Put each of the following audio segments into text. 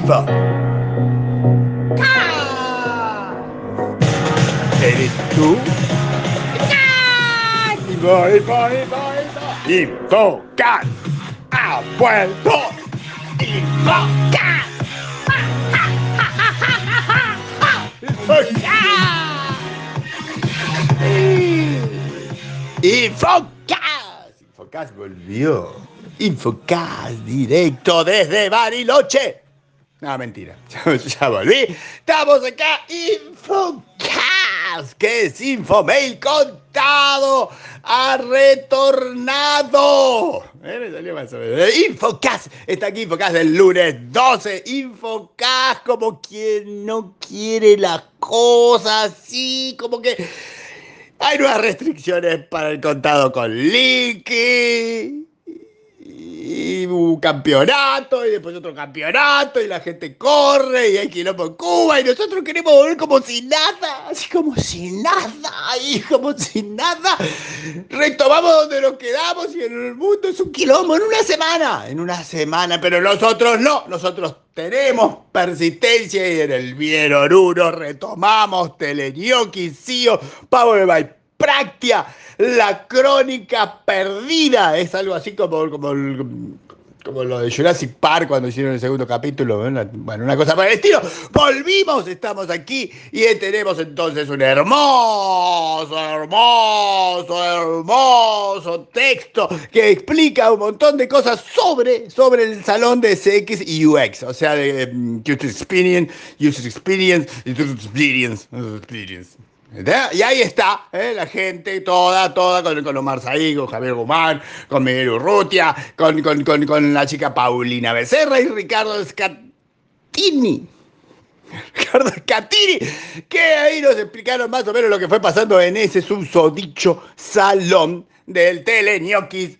Info. ¿Eres tú? Info, info, info, info. Infocast ha vuelto. Infocast. Infocast. Infocast volvió. Infocast directo desde Bariloche. No, mentira. Ya, volví. Estamos acá. Infocast. que es Infomail contado? Ha retornado. Eh. Eh, Infocast. Está aquí Infocast del lunes 12. Infocast como quien no quiere las cosas así. Como que hay nuevas restricciones para el contado con Licky. Campeonato, y después otro campeonato, y la gente corre, y hay quilombo en Cuba, y nosotros queremos volver como si nada, así como si nada, y como si nada. Retomamos donde nos quedamos, y en el mundo es un quilombo en una semana, en una semana, pero nosotros no, nosotros tenemos persistencia, y en el bien oruno retomamos Teleñoqui, Sio, Power by Práctica, la crónica perdida. Es algo así como, como, como lo de Jurassic Park cuando hicieron el segundo capítulo. Bueno, una cosa por el estilo. Volvimos, estamos aquí y tenemos entonces un hermoso, hermoso, hermoso texto que explica un montón de cosas sobre, sobre el salón de CX y UX. O sea, de um, User Experience, User Experience, User Experience, User Experience. Y ahí está, ¿eh? la gente toda, toda, con, con Omar Saí, con Javier Guzmán, con Miguel Urrutia, con, con, con, la chica Paulina Becerra y Ricardo Scatini. Ricardo Scatini, que ahí nos explicaron más o menos lo que fue pasando en ese susodicho salón del Teleñoquis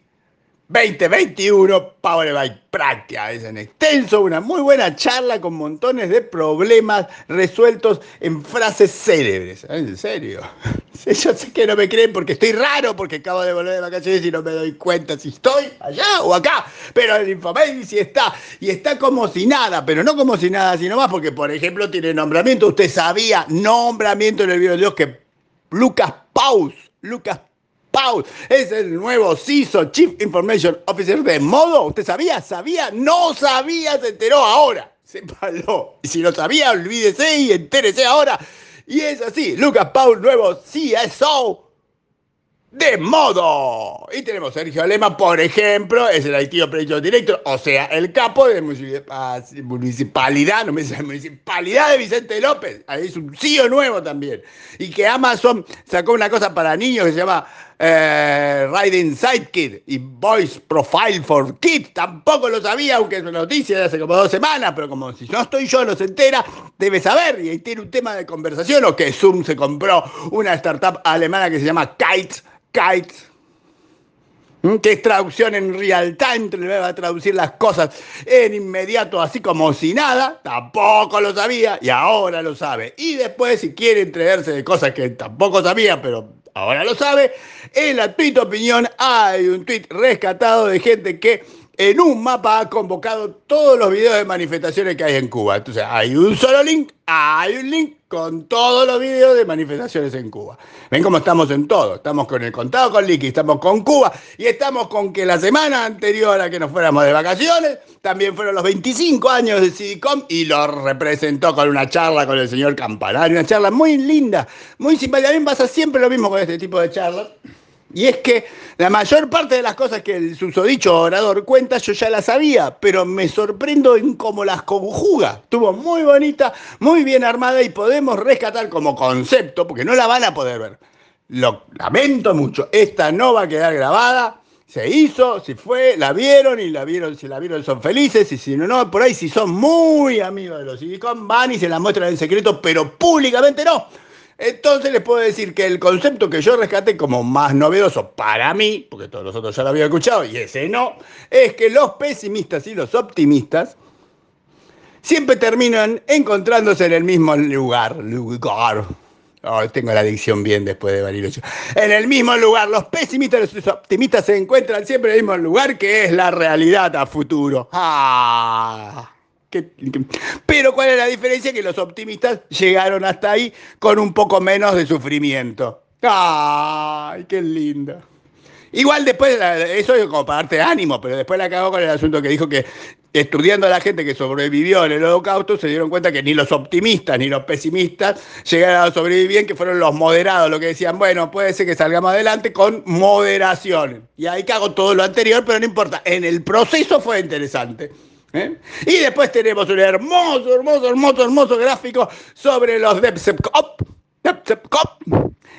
2021 Power by Práctica. Es en extenso, una muy buena charla con montones de problemas resueltos en frases célebres. ¿En serio? Yo sé que no me creen porque estoy raro, porque acabo de volver de vacaciones y no me doy cuenta si estoy allá o acá. Pero el Infomail sí está. Y está como si nada, pero no como si nada, sino más porque, por ejemplo, tiene nombramiento. Usted sabía, nombramiento en el video de Dios que Lucas Paus, Lucas Paul es el nuevo CISO, Chief Information Officer de Modo. ¿Usted sabía? ¿Sabía? No sabía, se enteró ahora. Sépalo. Y si no sabía, olvídese y entérese ahora. Y es así, Lucas Paul, nuevo CSO de modo. Y tenemos Sergio Alema, por ejemplo, es el IT Operation Director, o sea, el capo de municipalidad, no me dice municipalidad de Vicente López. Ahí es un CEO nuevo también. Y que Amazon sacó una cosa para niños que se llama eh, Riding Sidekick y Voice Profile for Kids. Tampoco lo sabía, aunque es una noticia de hace como dos semanas, pero como si no estoy yo, no se entera, debe saber. Y ahí tiene un tema de conversación, o que Zoom se compró una startup alemana que se llama Kites kites, que es traducción en real time, va a traducir las cosas en inmediato, así como si nada, tampoco lo sabía y ahora lo sabe. Y después, si quiere entregarse de cosas que tampoco sabía, pero ahora lo sabe, en la tweet opinión hay un tweet rescatado de gente que en un mapa ha convocado todos los videos de manifestaciones que hay en Cuba. Entonces, hay un solo link, hay un link con todos los videos de manifestaciones en Cuba. Ven cómo estamos en todo. Estamos con el contado con Liqui, estamos con Cuba y estamos con que la semana anterior a que nos fuéramos de vacaciones, también fueron los 25 años de Cidicom y lo representó con una charla con el señor Campanario. Una charla muy linda, muy simpática. Mí pasa siempre lo mismo con este tipo de charlas. Y es que la mayor parte de las cosas que el susodicho orador cuenta yo ya las sabía, pero me sorprendo en cómo las conjuga. Estuvo muy bonita, muy bien armada y podemos rescatar como concepto, porque no la van a poder ver. Lo lamento mucho, esta no va a quedar grabada. Se hizo, se fue, la vieron y la vieron, si la vieron son felices y si no, no, por ahí si son muy amigos de los Silicon van y se la muestran en secreto, pero públicamente no. Entonces les puedo decir que el concepto que yo rescaté como más novedoso para mí, porque todos los otros ya lo había escuchado y ese no, es que los pesimistas y los optimistas siempre terminan encontrándose en el mismo lugar. lugar. Oh, tengo la dicción bien después de Bariloche. En el mismo lugar, los pesimistas y los optimistas se encuentran siempre en el mismo lugar que es la realidad a futuro. Ah. Pero ¿cuál es la diferencia? Que los optimistas llegaron hasta ahí con un poco menos de sufrimiento. ¡Ay, qué linda! Igual después, eso es como para darte ánimo, pero después la cagó con el asunto que dijo que estudiando a la gente que sobrevivió en el holocausto, se dieron cuenta que ni los optimistas ni los pesimistas llegaron a sobrevivir que fueron los moderados, lo que decían, bueno, puede ser que salgamos adelante con moderación. Y ahí cago todo lo anterior, pero no importa, en el proceso fue interesante. ¿Eh? Y después tenemos un hermoso, hermoso, hermoso, hermoso gráfico sobre los Depsepcop.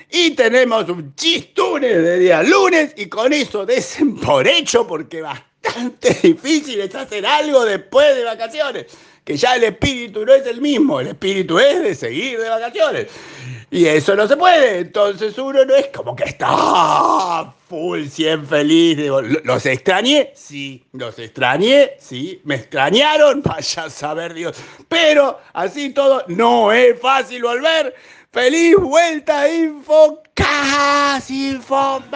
Y tenemos un chistunes de día lunes y con eso desen por hecho porque bastante difícil es hacer algo después de vacaciones. Que ya el espíritu no es el mismo, el espíritu es de seguir de vacaciones. Y eso no se puede, entonces uno no es como que está full, 100 feliz. Digo, ¿los extrañé? Sí, los extrañé, sí. ¿Me extrañaron? Vaya a saber Dios. Pero así todo, no es fácil volver. ¡Feliz vuelta, Infocajas, Infomer!